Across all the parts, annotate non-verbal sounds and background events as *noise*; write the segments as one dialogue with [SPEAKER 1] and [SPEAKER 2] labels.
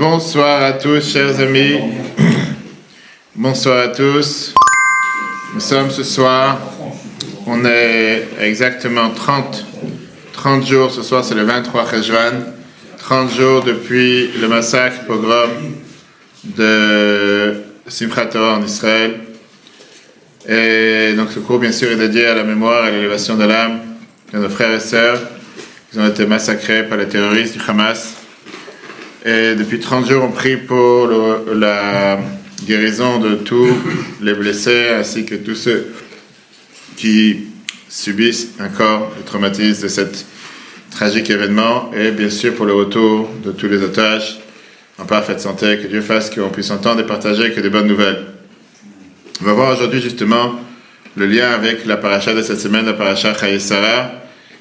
[SPEAKER 1] Bonsoir à tous, chers amis. *clears throat* Bonsoir à tous. Nous sommes ce soir, on est exactement 30, 30 jours, ce soir c'est le 23 Rejvan, 30 jours depuis le massacre, pogrom de Simchat en Israël. Et donc ce cours, bien sûr, est dédié à la mémoire et à l'élévation de l'âme de nos frères et sœurs qui ont été massacrés par les terroristes du Hamas. Et depuis 30 jours, on prie pour la guérison de tous les blessés ainsi que tous ceux qui subissent encore le traumatisme de cet tragique événement et bien sûr pour le retour de tous les otages en parfaite santé, que Dieu fasse qu'on puisse entendre et partager que des bonnes nouvelles. On va voir aujourd'hui justement le lien avec la paracha de cette semaine, la paracha Sarah,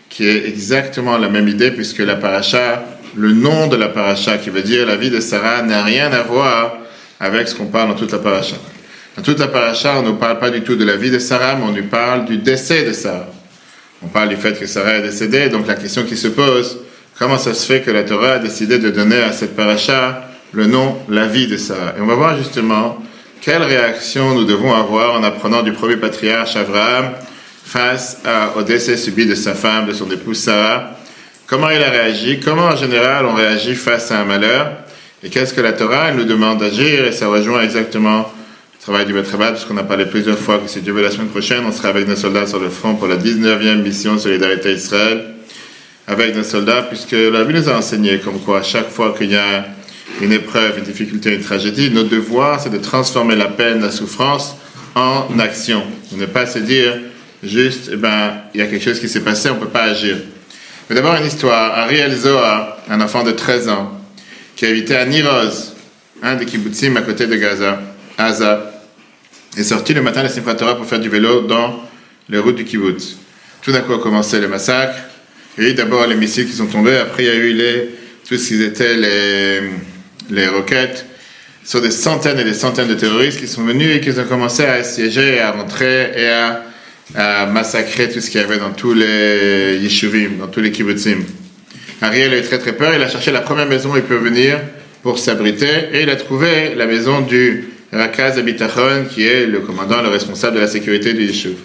[SPEAKER 1] qui est exactement la même idée puisque la paracha le nom de la paracha, qui veut dire la vie de Sarah, n'a rien à voir avec ce qu'on parle dans toute la paracha. Dans toute la paracha, on ne parle pas du tout de la vie de Sarah, mais on nous parle du décès de Sarah. On parle du fait que Sarah est décédée, donc la question qui se pose, comment ça se fait que la Torah a décidé de donner à cette paracha le nom la vie de Sarah? Et on va voir justement quelle réaction nous devons avoir en apprenant du premier patriarche Abraham face au décès subi de sa femme, de son épouse Sarah, Comment il a réagi? Comment en général on réagit face à un malheur? Et qu'est-ce que la Torah nous demande d'agir Et ça rejoint exactement le travail du Maître parce qu'on a parlé plusieurs fois que si Dieu veut la semaine prochaine, on sera avec nos soldats sur le front pour la 19e mission Solidarité Israël. Avec nos soldats, puisque la vie nous a enseigné comme quoi chaque fois qu'il y a une épreuve, une difficulté, une tragédie, notre devoir c'est de transformer la peine, la souffrance en action. ne pas se dire juste, eh ben, il y a quelque chose qui s'est passé, on ne peut pas agir. Mais d'abord une histoire. Ariel Zohar, un enfant de 13 ans, qui habitait à Niroz, un des kibbutzim à côté de Gaza, Gaza, est sorti le matin de Simchat pour faire du vélo dans les routes du kibbutz. Tout d'un coup a commencé le massacre. Il y a eu d'abord les missiles qui sont tombés, après il y a eu les, tout ce qui était les, les roquettes. Ce des centaines et des centaines de terroristes qui sont venus et qui ont commencé à assiéger, à rentrer et à à massacrer tout ce qu'il y avait dans tous les yeshuvim, dans tous les kibbutzim. Ariel a eu très très peur, il a cherché la première maison où il peut venir pour s'abriter, et il a trouvé la maison du Rakaz Abitachon, qui est le commandant, le responsable de la sécurité du yeshuv.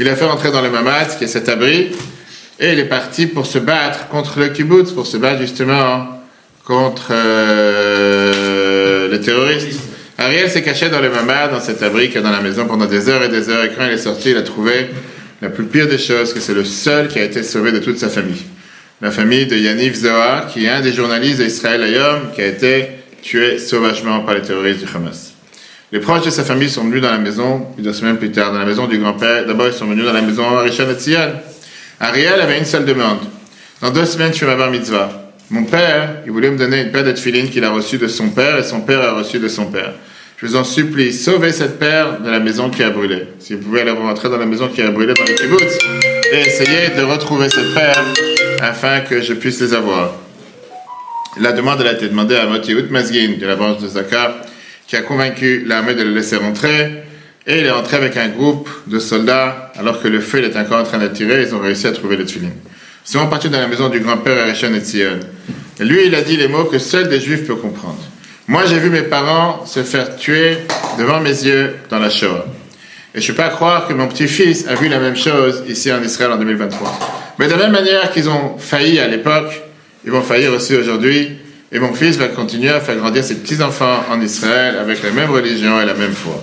[SPEAKER 1] Il a fait rentrer dans le Mamad, qui est cet abri, et il est parti pour se battre contre le kibbutz, pour se battre justement contre euh, les terroristes. Ariel s'est caché dans le mamad, dans cet abri qui est dans la maison pendant des heures et des heures. Et quand il est sorti, il a trouvé la plus pire des choses, que c'est le seul qui a été sauvé de toute sa famille. La famille de Yaniv Zohar, qui est un des journalistes d'Israël Ayom, qui a été tué sauvagement par les terroristes du Hamas. Les proches de sa famille sont venus dans la maison, deux semaines plus tard, dans la maison du grand-père. D'abord, ils sont venus dans la maison Arishon et Ariel avait une seule demande. Dans deux semaines, je fais ma bar mitzvah. Mon père, il voulait me donner une paire de tefilines qu'il a reçue de son père et son père a reçu de son père. Je vous en supplie, sauvez cette paire de la maison qui a brûlé. Si vous pouvez aller rentrer dans la maison qui a brûlé dans le kibbutz et essayez de retrouver cette paire afin que je puisse les avoir. La demande a été demandée à Motihout Mazgin de la branche de Zakar qui a convaincu l'armée de le laisser rentrer et il est rentré avec un groupe de soldats alors que le feu était encore en train d'attirer. Ils ont réussi à trouver les tefilines. Sont partis dans la maison du grand-père Erechan et Tzion. Et lui, il a dit les mots que seul des juifs peuvent comprendre. Moi, j'ai vu mes parents se faire tuer devant mes yeux dans la Shoah. Et je ne peux pas croire que mon petit-fils a vu la même chose ici en Israël en 2023. Mais de la même manière qu'ils ont failli à l'époque, ils vont faillir aussi aujourd'hui. Et mon fils va continuer à faire grandir ses petits-enfants en Israël avec la même religion et la même foi.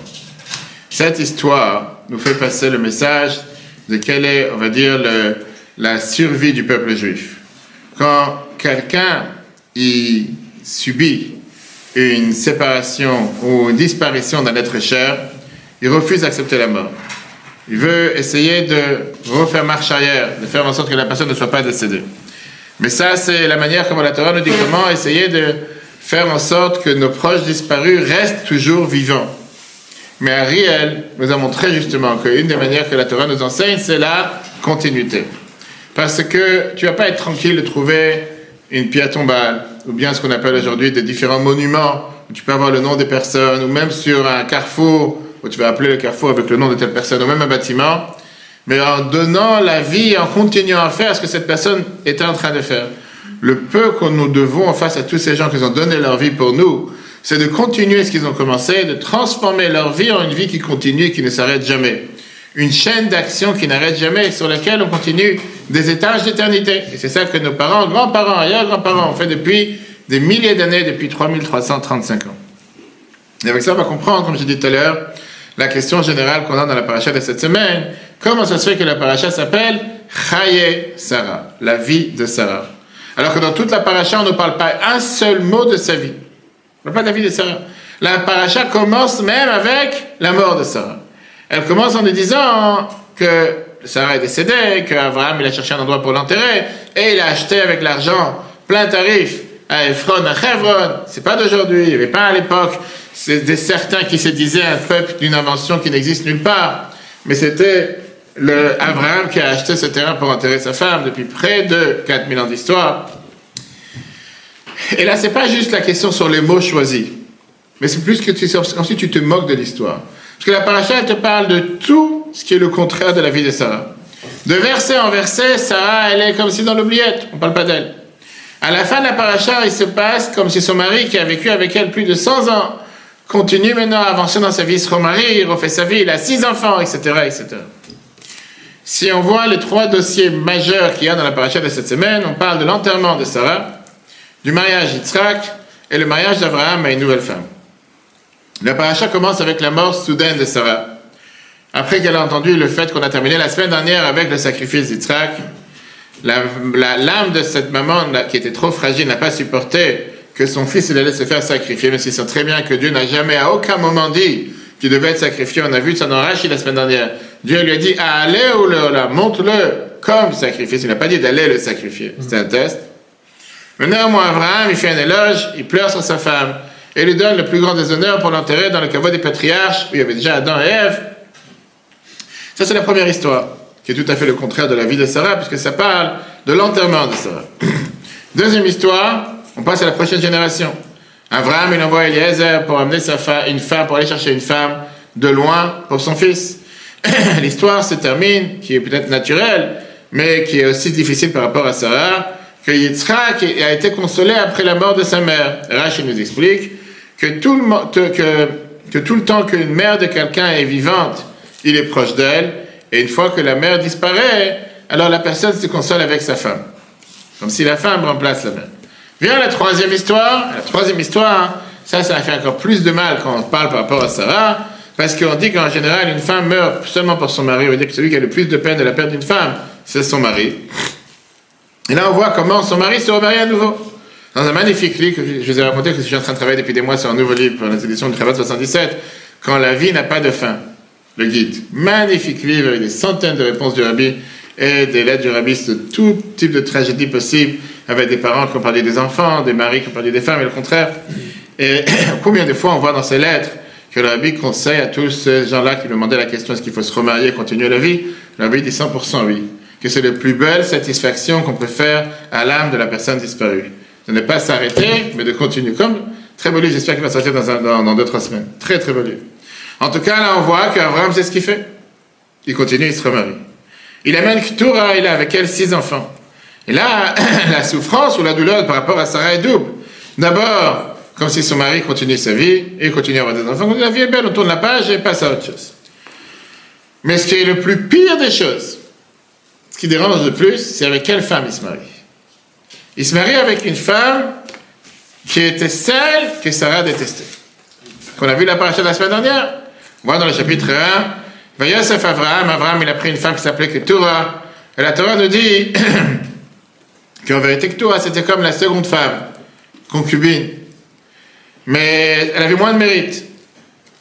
[SPEAKER 1] Cette histoire nous fait passer le message de quel est, on va dire, le, la survie du peuple juif. Quand quelqu'un y subit une séparation ou une disparition d'un être cher, il refuse d'accepter la mort. Il veut essayer de refaire marche arrière, de faire en sorte que la personne ne soit pas décédée. Mais ça, c'est la manière comme la Torah nous dit comment essayer de faire en sorte que nos proches disparus restent toujours vivants. Mais Ariel nous a montré justement qu'une des manières que la Torah nous enseigne, c'est la continuité. Parce que tu vas pas être tranquille de trouver une pierre tombale, ou bien ce qu'on appelle aujourd'hui des différents monuments, où tu peux avoir le nom des personnes, ou même sur un carrefour, où tu vas appeler le carrefour avec le nom de telle personne, ou même un bâtiment, mais en donnant la vie, en continuant à faire ce que cette personne était en train de faire. le peu que nous devons face à tous ces gens qui ont donné leur vie pour nous, c'est de continuer ce qu'ils ont commencé, de transformer leur vie en une vie qui continue et qui ne s'arrête jamais. Une chaîne d'action qui n'arrête jamais, sur laquelle on continue des étages d'éternité. Et c'est ça que nos parents, grands-parents, arrière-grands-parents ont fait depuis des milliers d'années, depuis 3335 ans. Et avec ça, on va comprendre, comme j'ai dit tout à l'heure, la question générale qu'on a dans la paracha de cette semaine. Comment ça se fait que la paracha s'appelle Chaye Sarah, la vie de Sarah? Alors que dans toute la paracha, on ne parle pas un seul mot de sa vie. On ne parle pas de la vie de Sarah. La paracha commence même avec la mort de Sarah. Elle commence en nous disant que Sarah est décédée, qu'Abraham il a cherché un endroit pour l'enterrer, et il a acheté avec l'argent plein tarif à Ephron, à Hebron. C'est pas d'aujourd'hui, il n'y avait pas à l'époque c'est des certains qui se disaient un peuple d'une invention qui n'existe nulle part. Mais c'était le Abraham qui a acheté ce terrain pour enterrer sa femme depuis près de 4000 ans d'histoire. Et là, c'est pas juste la question sur les mots choisis, mais c'est plus que tu, si tu te moques de l'histoire. Parce que la paracha, te parle de tout ce qui est le contraire de la vie de Sarah. De verset en verset, Sarah, elle est comme si dans l'oubliette, on parle pas d'elle. À la fin de la paracha, il se passe comme si son mari, qui a vécu avec elle plus de 100 ans, continue maintenant à avancer dans sa vie, se remarie, il refait sa vie, il a six enfants, etc., etc. Si on voit les trois dossiers majeurs qu'il y a dans la paracha de cette semaine, on parle de l'enterrement de Sarah, du mariage d'Yitzhak et le mariage d'Abraham à une nouvelle femme. La paracha commence avec la mort soudaine de Sarah. Après qu'elle a entendu le fait qu'on a terminé la semaine dernière avec le sacrifice d'Yitzhak, l'âme de cette maman qui était trop fragile n'a pas supporté que son fils il allait se faire sacrifier, mais c'est très bien que Dieu n'a jamais à aucun moment dit qu'il devait être sacrifié. On a vu ça dans la semaine dernière. Dieu lui a dit allez ou le monte-le comme sacrifice. Il n'a pas dit d'aller le sacrifier. C'était un test. Maintenant, moi, Abraham, il fait un éloge, il pleure sur sa femme et lui donne le plus grand des honneurs pour l'enterrer dans le caveau des patriarches où il y avait déjà Adam et Ève. Ça, c'est la première histoire, qui est tout à fait le contraire de la vie de Sarah, puisque ça parle de l'enterrement de Sarah. *clears throat* Deuxième histoire, on passe à la prochaine génération. Abraham, il envoie Eliezer pour amener sa une femme, pour aller chercher une femme de loin pour son fils. *clears throat* L'histoire se termine, qui est peut-être naturelle, mais qui est aussi difficile par rapport à Sarah, que Yitzhak a été consolé après la mort de sa mère. Rachid nous explique que tout le, que, temps qu'une mère de quelqu'un est vivante, il est proche d'elle, et une fois que la mère disparaît, alors la personne se console avec sa femme. Comme si la femme remplace la mère. Vient la troisième histoire. La troisième histoire, ça, ça a fait encore plus de mal quand on parle par rapport à Sarah, parce qu'on dit qu'en général, une femme meurt seulement pour son mari. On veut dire que celui qui a le plus de peine de la perte d'une femme, c'est son mari. Et là, on voit comment son mari se remarie à nouveau. Dans un magnifique livre que je vous ai raconté, que je suis en train de travailler depuis des mois sur un nouveau livre pour les éditions de Cravate 77, Quand la vie n'a pas de fin, le guide. Magnifique livre avec des centaines de réponses du rabbi et des lettres du rabbi de tout type de tragédie possible avec des parents qui ont parlé des enfants, des maris qui ont parlé des femmes et le contraire. Et *coughs* combien de fois on voit dans ces lettres que le rabbi conseille à tous ces gens-là qui demandaient la question est-ce qu'il faut se remarier et continuer la vie? Le rabbi dit 100% oui. Que c'est la plus belle satisfaction qu'on peut faire à l'âme de la personne disparue. De ne pas s'arrêter, mais de continuer. Comme, très beau livre, j'espère qu'il va sortir dans, dans, dans, deux, trois semaines. Très, très beau livre. En tout cas, là, on voit qu'Abraham, c'est ce qu'il fait. Il continue, il se remarie. Il amène Ktura, il a avec elle six enfants. Et là, *coughs* la souffrance ou la douleur par rapport à Sarah est double. D'abord, comme si son mari continuait sa vie, et continue à avoir des enfants. La vie est belle, on tourne la page et passe à autre chose. Mais ce qui est le plus pire des choses, ce qui dérange le plus, c'est avec quelle femme il se marie. Il se marie avec une femme qui était celle que Sarah détestait. Qu'on a vu la paracha la semaine dernière. On voit dans le chapitre 1, Yosef Abraham, Abraham il a pris une femme qui s'appelait Keturah. Et la Torah nous dit *clears throat* qu'en vérité toi, c'était comme la seconde femme, concubine. Mais elle avait moins de mérite.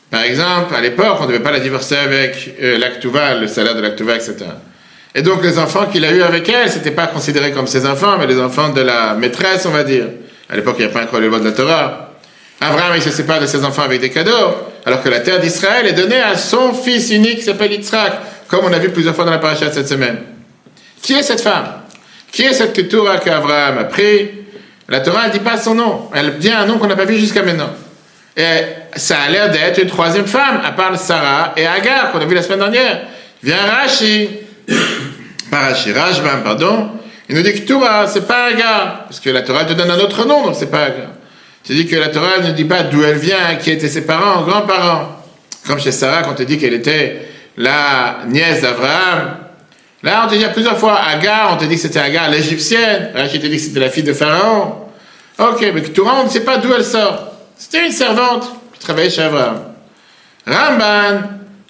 [SPEAKER 1] Par exemple, à l'époque, on ne devait pas la divorcer avec euh, l'actuva, le salaire de l'actuva, etc. Et donc, les enfants qu'il a eus avec elle, c'était pas considéré comme ses enfants, mais les enfants de la maîtresse, on va dire. À l'époque, il n'y a pas encore les lois de la Torah. Abraham, il se sépare de ses enfants avec des cadeaux, alors que la terre d'Israël est donnée à son fils unique qui s'appelle Yitzhak, comme on a vu plusieurs fois dans la paracha cette semaine. Qui est cette femme? Qui est cette Torah qu'Abraham a pris? La Torah ne dit pas son nom. Elle dit un nom qu'on n'a pas vu jusqu'à maintenant. Et ça a l'air d'être une troisième femme, à part Sarah et Agar, qu'on a vu la semaine dernière. Vient Rashi, pas Rashi, Rajbam, pardon. Il nous dit que Torah, c'est pas Agar, parce que la Torah te donne un autre nom, donc c'est pas Agar. Tu dis que la Torah ne dit pas d'où elle vient, qui étaient ses parents, grands-parents. Comme chez Sarah, quand on te dit qu'elle était la nièce d'Abraham. Là, on te dit plusieurs fois Agar, on te dit que c'était Agar l'égyptienne. Rachid te dit que c'était la fille de Pharaon. Ok, mais Torah, on ne sait pas d'où elle sort. C'était une servante qui travaillait chez Abraham. Ramban,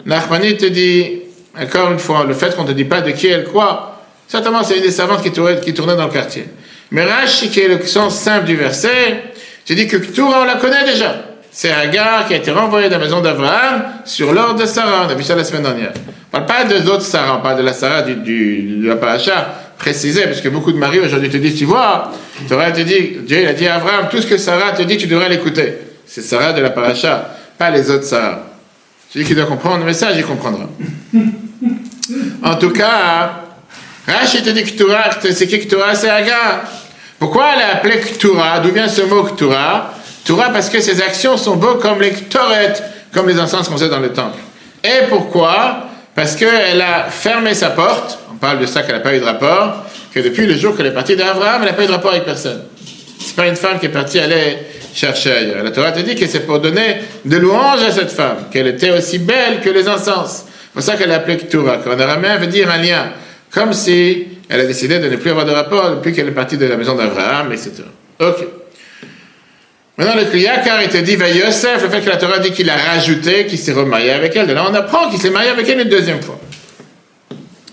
[SPEAKER 1] Nachmani te dit, encore une fois, le fait qu'on ne te dit pas de qui elle croit, certainement c'est une des servantes qui tournait, dans le quartier. Mais Rashi, qui est le sens simple du verset, te dit que Torah, on la connaît déjà. C'est Agar qui a été renvoyé de la maison d'Abraham sur l'ordre de Sarah. On a vu ça la semaine dernière. On parle pas des autres Sarah, on parle de la Sarah du, du, de la paracha précisé, parce que beaucoup de maris aujourd'hui te disent, tu vois, Torah te dit, Dieu il a dit à Abraham, tout ce que Sarah te dit, tu devrais l'écouter. C'est Sarah de la paracha, pas les autres Sarah. Celui qui doit comprendre le message, il comprendra. en tout cas, Rachid te dit Ktura, c'est qui Ktura C'est Agar. Pourquoi elle a appelé Ktura D'où vient ce mot Ktura Ktura parce que ses actions sont beaux comme les Ktoret, comme les encens qu'on faisait dans le temple. Et pourquoi? Parce qu'elle a fermé sa porte, on parle de ça qu'elle n'a pas eu de rapport, que depuis le jour qu'elle est partie d'Abraham, elle n'a pas eu de rapport avec personne. C'est pas une femme qui est partie aller chercher ailleurs. La Torah te dit que c'est pour donner de louanges à cette femme, qu'elle était aussi belle que les encens. C'est pour ça qu'elle l'a appelée Ktura, qu'en araméen veut dire un lien. Comme si elle a décidé de ne plus avoir de rapport depuis qu'elle est partie de la maison d'Abraham, etc. Ok. Maintenant, le Kriyakar, il te dit, va Yosef, le fait que la Torah dit qu'il a rajouté, qu'il s'est remarié avec elle. De là, on apprend qu'il s'est marié avec elle une deuxième fois.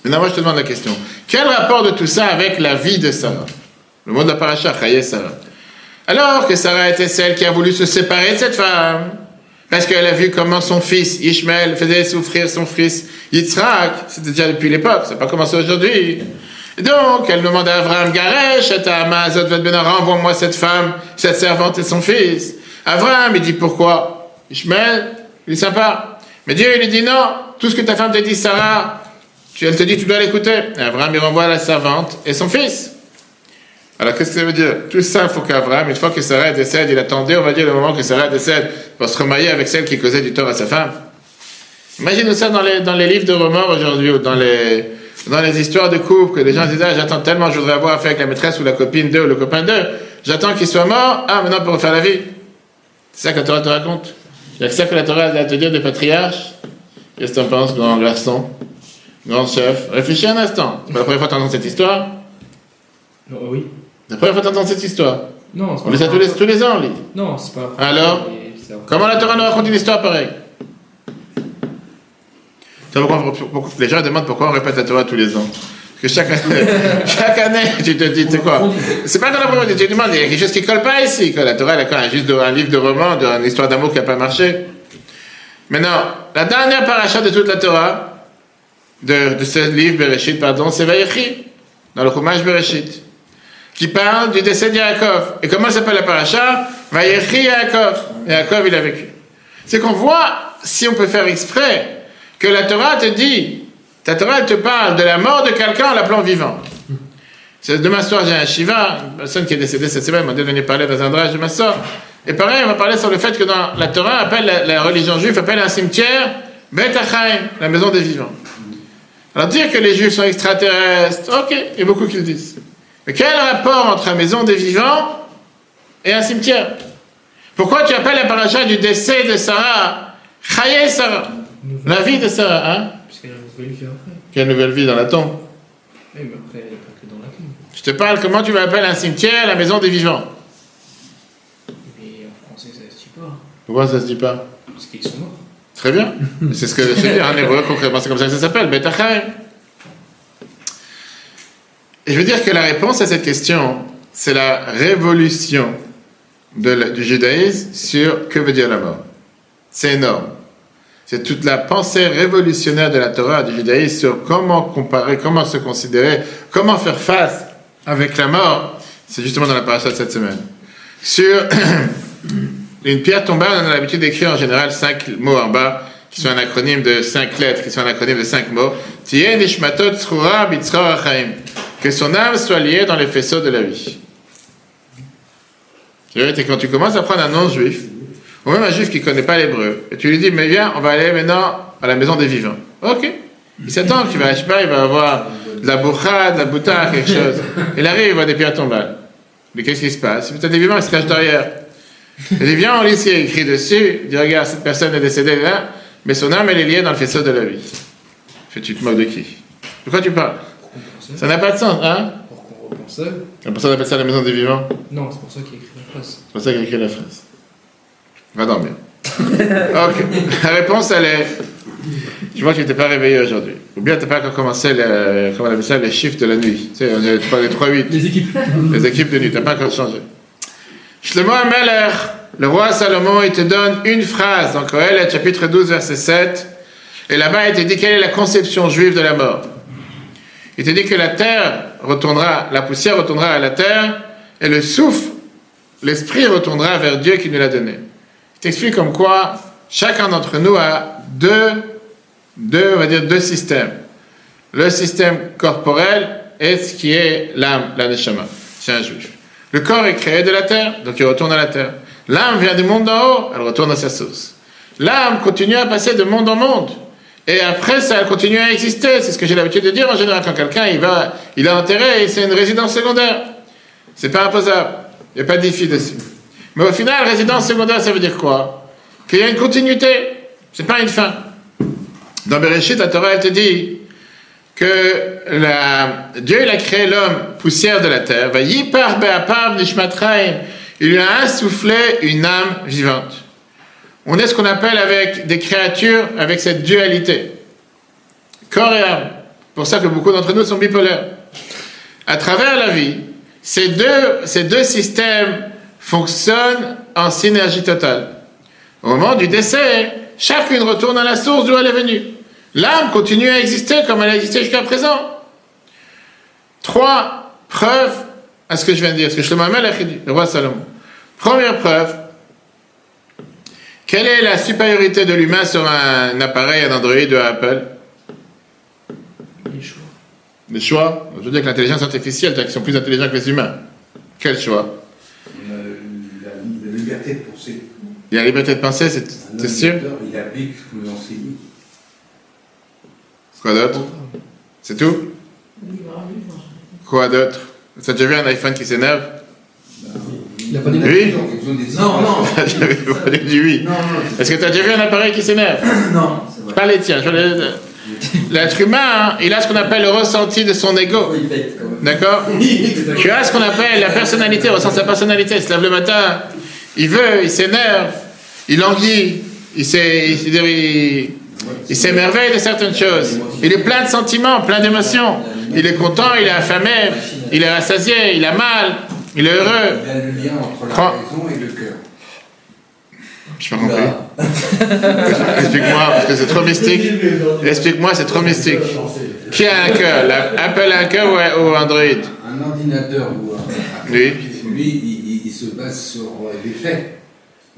[SPEAKER 1] Maintenant, moi, je te demande la question. Quel rapport de tout ça avec la vie de Sarah? Le mot de la paracha, Sarah. Alors que Sarah était celle qui a voulu se séparer de cette femme, parce qu'elle a vu comment son fils, Ishmael, faisait souffrir son fils, Yitzhak, c'était déjà depuis l'époque, ça n'a pas commencé aujourd'hui. donc, elle demande à Abraham, Garesh, renvoie-moi cette femme, cette servante et son fils. Abraham, il dit, pourquoi? Ishmael, il est sympa. Mais Dieu, il lui dit, non, tout ce que ta femme te dit, Sarah, elle te dit, tu dois l'écouter. Abraham, il renvoie la servante et son fils. Alors qu'est-ce que ça veut dire? Tout ça, il faut qu'Abraham, une fois que Sarah décède, il attendait, on va dire, le moment que Sarah décède pour se remarier avec celle qui causait du tort à sa femme. Imaginez ça dans les, dans les livres de romans aujourd'hui, ou dans les, dans les histoires de couple, que les gens disent, ah, j'attends tellement, je voudrais avoir affaire avec la maîtresse ou la copine d'eux ou le copain d'eux, j'attends qu'il soit mort, ah, maintenant pour refaire la vie. C'est ça que la Torah te raconte. Il y a ça que la Torah a à te dire des patriarches. Qu'est-ce que tu en penses, grand garçon, grand chef? Réfléchis un instant. C'est la première fois que tu entends cette histoire
[SPEAKER 2] oui.
[SPEAKER 1] La première fois que tu entends cette histoire
[SPEAKER 2] Non, c'est pas
[SPEAKER 1] On les a tous les, tous les ans, on lit.
[SPEAKER 2] Non, c'est pas.
[SPEAKER 1] Alors. Comment la Torah nous raconte une histoire pareille Les gens demandent pourquoi on répète la Torah tous les ans. Parce que chaque année, *laughs* chaque année tu te dis, c'est quoi C'est pas dans la première tu te demandes, il y a quelque chose qui colle pas ici. La Torah, elle a quoi Juste de- un livre de roman, de- une histoire d'amour qui n'a pas marché. Maintenant, la dernière paracha de toute la Torah, de, de ce livre Bereshit, pardon, c'est Vayechi, dans le Chumash Bereshit, qui parle du décès de Yaakov. Et comment s'appelle la paracha? Vayechi Yaakov. Yaakov, il a vécu. C'est qu'on voit, si on peut faire exprès, que la Torah te dit, ta Torah te parle de la mort de quelqu'un en l'appelant vivant. Demain soir, j'ai un Shiva, une personne qui est décédée cette semaine m'a dit de venir parler dans un drage de ma soeur. Et pareil, on va parler sur le fait que dans la Torah, appelle la, la religion juive appelle un cimetière Bet Achaim, la maison des vivants. Alors dire que les juifs sont extraterrestres, ok, il y a beaucoup qui le disent. Mais quel rapport entre la maison des vivants et un cimetière? Pourquoi tu appelles la paracha du décès de Sarah Chaye Sarah? La vie de Sarah, hein?
[SPEAKER 2] Parce qu'elle a une nouvelle vie après.
[SPEAKER 1] Quelle nouvelle vie dans la tombe?
[SPEAKER 2] Oui, mais après, elle n'est pas que dans la tombe.
[SPEAKER 1] Je te parle, comment tu m'appelles un cimetière, la maison des vivants?
[SPEAKER 2] Mais en français, ça se dit pas.
[SPEAKER 1] Pourquoi ça se dit pas?
[SPEAKER 2] Parce qu'ils sont morts.
[SPEAKER 1] Très bien. C'est ce que je veux dire en hébreu concrètement, c'est comme ça que ça s'appelle, Bet Achaim. Et je veux dire que la réponse à cette question, c'est la révolution du judaïsme sur que veut dire la mort. C'est énorme. C'est toute la pensée révolutionnaire de la Torah, du judaïsme, sur comment comparer, comment se considérer, comment faire face avec la mort. C'est justement dans la paracha de cette semaine. Sur *clears throat* une pierre tombale, on a l'habitude d'écrire en général cinq mots en bas, qui sont un acronyme de cinq lettres, qui sont un acronyme de cinq mots. Que son âme soit liée dans les faisceaux de la vie. C'est quand tu commences à prendre un nom juif, ou même un juif qui ne connaît pas l'hébreu, et tu lui dis, mais viens, on va aller maintenant à la maison des vivants. Ok. Il s'attend que tu vas, je sais pas, il va avoir de la bourra, de la bouta, quelque chose. Il arrive, il voit des pierres tombales. Mais qu'est-ce qui se passe? Peut-être des vivants, il se cache derrière. Il dit, viens, on lit ce qui est écrit dessus. Il dit, regarde, cette personne est décédée là, mais son âme, elle est liée dans le faisceau de la vie. Fait, tu te moques de qui? De quoi tu parles? Ça n'a pas de sens, hein?
[SPEAKER 2] Pour qu'on repense.
[SPEAKER 1] C'est pour ça qu'on appelle ça la maison des vivants.
[SPEAKER 2] Non, c'est pour ça qu'il a écrit la phrase.
[SPEAKER 1] C'est pour ça qu'il écrit la phrase. Va dormir. *laughs* ok. La réponse, elle est. Je vois que tu n'étais pas réveillé aujourd'hui. Ou bien tu n'as pas encore commencé le, comment on appelle ça, les chiffres de la nuit. Tu sais, on est- parles des 3-8.
[SPEAKER 2] Les équipes.
[SPEAKER 1] Les équipes de nuit, tu n'as pas encore changé. Shlomo Ameler, le roi Salomon, il te donne une phrase dans Kohelet, chapitre 12, verset 7. Et là-bas, il te dit quelle est la conception juive de la mort? Il te dit que la terre retournera, la poussière retournera à la terre, et le souffle, l'esprit retournera vers Dieu qui nous l'a donné. Il t'explique comme quoi chacun d'entre nous a deux, deux, on va dire deux systèmes. Le système corporel et ce qui est l'âme, la neshama, chez un juif. Le corps est créé de la terre, donc il retourne à la terre. L'âme vient du monde d'en haut, elle retourne à sa source. L'âme continue à passer de monde en monde. Et après ça, elle continue à exister. C'est ce que j'ai l'habitude de dire en général quand quelqu'un il va, il est enterré et c'est une résidence secondaire. C'est pas imposable. Il n'y a pas de défi dessus. Mais au final, résidence secondaire, ça veut dire quoi? Qu'il y a une continuité. C'est pas une fin. Dans Bereshit, la Torah, te dit que Dieu a créé l'homme poussière de la terre. Il lui a insufflé une âme vivante. On est ce qu'on appelle avec des créatures avec cette dualité. Corps et âme. Pour ça que beaucoup d'entre nous sont bipolaires. À travers la vie, ces deux, ces deux systèmes fonctionnent en synergie totale. Au moment du décès, chacune retourne à la source d'où elle est venue. L'âme continue à exister comme elle a existé jusqu'à présent. Trois preuves à ce que je viens de dire, ce que Shlomo Amelech a dit, le roi Salomon. Première preuve, quelle est la supériorité de l'humain sur un appareil, un Android ou un Apple?
[SPEAKER 2] Les choix.
[SPEAKER 1] Les choix. Je veux dire que l'intelligence artificielle, ils sont plus intelligents que les humains. Quel choix?
[SPEAKER 3] On a la, la liberté de penser.
[SPEAKER 1] Il y a la liberté de penser, c'est sûr?
[SPEAKER 3] Il applique ce que vous enseignez.
[SPEAKER 1] Quoi d'autre? C'est tout? Quoi d'autre? T'as déjà vu un iPhone qui s'énerve
[SPEAKER 2] Il a pas dit
[SPEAKER 1] Oui
[SPEAKER 4] Non, non. *laughs*
[SPEAKER 1] J'avais pas dit oui.
[SPEAKER 3] Non, non,
[SPEAKER 1] Est-ce que tu as déjà vu un appareil qui s'énerve?
[SPEAKER 4] Non, c'est vrai.
[SPEAKER 1] Pas les tiens. L'être humain, hein, il a ce qu'on appelle le ressenti de son ego.
[SPEAKER 4] Il.
[SPEAKER 1] D'accord? Tu as ce qu'on appelle la personnalité, il ressent sa personnalité. Il se lève le matin, il veut, il s'énerve, il languit, il il- il- il s'émerveille de certaines choses. Il est plein de sentiments, plein d'émotions. Il est content, il est affamé, il est rassasié, il a mal, il est heureux.
[SPEAKER 3] Il y a le lien entre la raison et le cœur.
[SPEAKER 1] Je pas compris. *laughs* Explique-moi, parce que c'est trop mystique. Explique-moi, c'est trop mystique. Qui a un cœur? La- Apple a un cœur ou, Android?
[SPEAKER 3] Un ordinateur ou un.
[SPEAKER 1] Oui.
[SPEAKER 3] Lui, il, il- il se base sur des faits.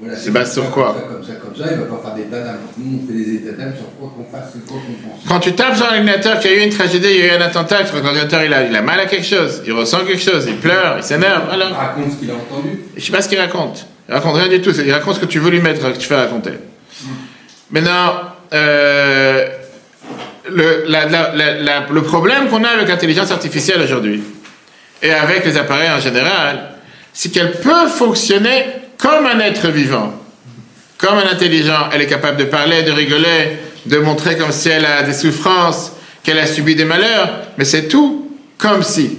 [SPEAKER 3] Voilà, c'est comme
[SPEAKER 1] sur quoi
[SPEAKER 3] Comme ça, comme ça, comme ça. Il va pas faire d'état d'âme. Nous, on fait des états d'âme sur quoi qu'on fasse et quoi qu'on pense.
[SPEAKER 1] Quand tu tapes sur un ordinateur qu'il y a eu une tragédie, il y a eu un attentat, que l'ordinateur il a, il a mal à quelque chose, il ressent quelque chose, il pleure, il s'énerve,
[SPEAKER 3] Il
[SPEAKER 1] alors.
[SPEAKER 3] raconte ce qu'il a entendu.
[SPEAKER 1] Je sais pas ce qu'il raconte. Il raconte rien du tout, il raconte ce que tu veux lui mettre, que tu fais raconter. Maintenant, euh, le, la- la- la- la- le problème qu'on a avec l'intelligence artificielle aujourd'hui, et avec les appareils en général, c'est qu'elle peut fonctionner comme un être vivant, comme un intelligent. Elle est capable de parler, de rigoler, de montrer comme si elle a des souffrances, qu'elle a subi des malheurs, mais c'est tout comme si.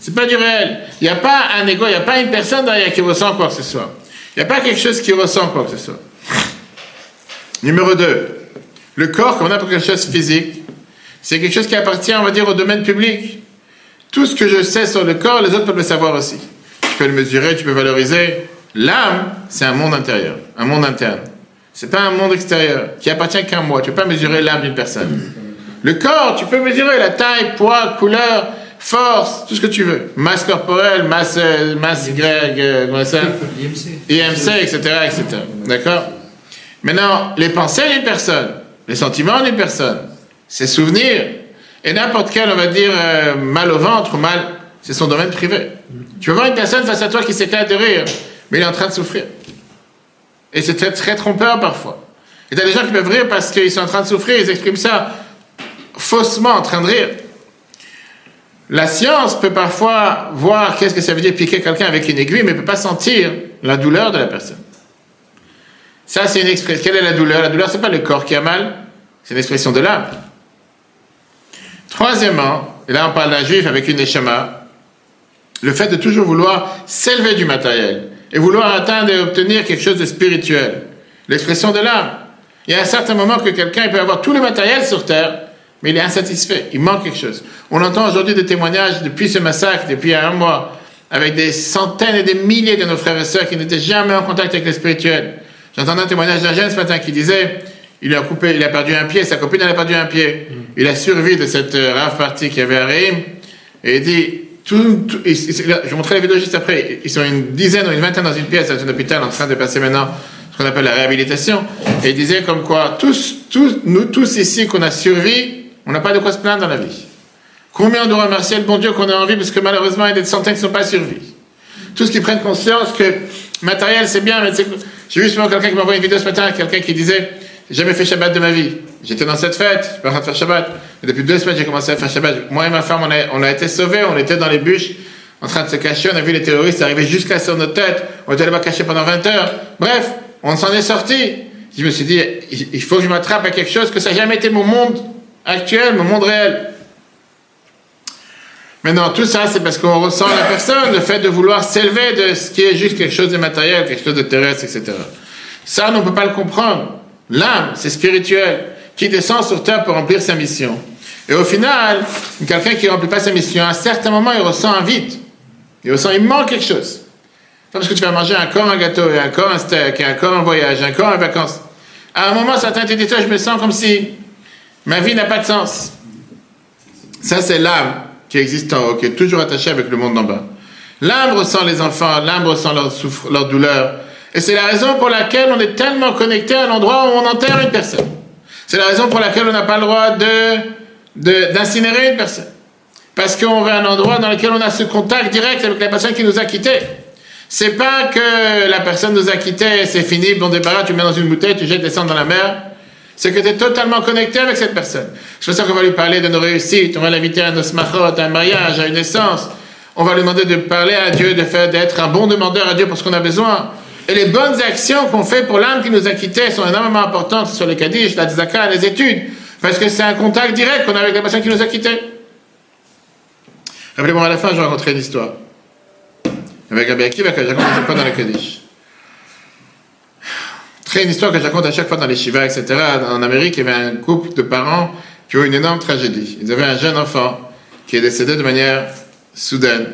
[SPEAKER 1] C'est pas du réel. Il n'y a pas un ego, il n'y a pas une personne derrière qui ressent quoi que ce soit. Il n'y a pas quelque chose qui ressent quoi que ce soit. Numéro 2. Le corps, comme n'importe quelle chose physique, c'est quelque chose qui appartient, on va dire, au domaine public. Tout ce que je sais sur le corps, les autres peuvent le savoir aussi. Tu peux le mesurer, tu peux valoriser. L'âme, c'est un monde intérieur, un monde interne. C'est pas un monde extérieur qui appartient qu'à moi. Tu peux pas mesurer l'âme d'une personne. Le corps, tu peux mesurer la taille, poids, couleur, force, tout ce que tu veux. Masse corporelle, masse, euh, masse Y, euh, comment ça?
[SPEAKER 2] L'IMC.
[SPEAKER 1] IMC, etc., etc. D'accord? Maintenant, les pensées d'une personne, les sentiments d'une personne, ses souvenirs, et n'importe quel, on va dire, euh, mal au ventre ou mal, c'est son domaine privé. Tu vas voir une personne face à toi qui s'éclate de rire, mais il est en train de souffrir. Et c'est très, trompeur parfois. Et t'as des gens qui peuvent rire parce qu'ils sont en train de souffrir, ils expriment ça faussement en train de rire. La science peut parfois voir qu'est-ce que ça veut dire piquer quelqu'un avec une aiguille, mais ne peut pas sentir la douleur de la personne. Ça, c'est une expression. Quelle est la douleur? La douleur, c'est pas le corps qui a mal, c'est l'expression de l'âme. Troisièmement, et là on parle d'un juif avec une échama, le fait de toujours vouloir s'élever du matériel et vouloir atteindre et obtenir quelque chose de spirituel. L'expression de l'âme. Il y a un certain moment que quelqu'un peut avoir tout le matériel sur terre, mais il est insatisfait, il manque quelque chose. On entend aujourd'hui des témoignages depuis ce massacre, depuis un mois, avec des centaines et des milliers de nos frères et sœurs qui n'étaient jamais en contact avec le spirituel. J'entendais un témoignage d'un jeune ce matin qui disait il a coupé, il a perdu un pied, sa copine elle a perdu un pied. Il a survécu de cette euh, rave partie qui avait à Réim. Et il dit, tout, tout, je vais montrer la vidéo juste après. Ils sont une dizaine ou une vingtaine dans une pièce, dans un hôpital, en train de passer maintenant ce qu'on appelle la réhabilitation. Et il disait comme quoi, tous, tous, nous tous ici qu'on a survécu, on n'a pas de quoi se plaindre dans la vie. Combien on doit remercier le bon Dieu qu'on a en vie, parce que malheureusement, il y a des centaines qui ne sont pas survécus. Tous qui prennent conscience que matériel c'est bien, mais j'ai vu justement quelqu'un qui m'a envoyé une vidéo ce matin, quelqu'un qui disait j'ai jamais fait Shabbat de ma vie. J'étais dans cette fête, je suis en train de faire Shabbat. Depuis deux semaines, j'ai commencé à faire Shabbat. Moi et ma femme, on a, été sauvés, on était dans les bûches, en train de se cacher, on a vu les terroristes arriver jusqu'à sur notre tête, on était là-bas cachés pendant 20 heures. Bref, on s'en est sorti. Je me suis dit, il faut que je m'attrape à quelque chose que ça n'a jamais été mon monde actuel, mon monde réel. Maintenant, tout ça, c'est parce qu'on ressent la personne, le fait de vouloir s'élever de ce qui est juste quelque chose de matériel, quelque chose de terrestre, etc. Ça, on ne peut pas le comprendre. L'âme, c'est spirituel, qui descend sur terre pour remplir sa mission. Et au final, quelqu'un qui ne remplit pas sa mission, à un certain moment, il ressent un vide. Il ressent, il manque quelque chose. Parce que tu vas manger encore un gâteau, et encore un steak, et encore un voyage, encore un vacances. À un moment, certains te disent, je me sens comme si ma vie n'a pas de sens. Ça, c'est l'âme qui existe en haut, qui est toujours attachée avec le monde d'en bas. L'âme ressent les enfants, l'âme ressent leur, leur douleur, et c'est la raison pour laquelle on est tellement connecté à l'endroit où on enterre une personne. C'est la raison pour laquelle on n'a pas le droit de, d'incinérer une personne. Parce qu'on à un endroit dans lequel on a ce contact direct avec la personne qui nous a quittés. C'est pas que la personne nous a quittés, c'est fini, bon débarras, tu mets dans une bouteille, tu jettes des cendres dans la mer. C'est que tu es totalement connecté avec cette personne. C'est pour ça qu'on va lui parler de nos réussites, on va l'inviter à nos smachot, à un mariage, à une naissance. On va lui demander de parler à Dieu, de faire, d'être un bon demandeur à Dieu pour ce qu'on a besoin. Et les bonnes actions qu'on fait pour l'âme qui nous a quittés sont énormément importantes sur les Kaddish, la Tzaka, les études. Parce que c'est un contact direct qu'on a avec la personne qui nous a quittés. Rappelez-moi à la fin, je vais raconter une histoire. Avec Rabbi Akiva que je raconte fois dans les Kaddish. Très une histoire que je raconte à chaque fois dans les Shiva, etc. En Amérique, il y avait un couple de parents qui ont eu une énorme tragédie. Ils avaient un jeune enfant qui est décédé de manière soudaine.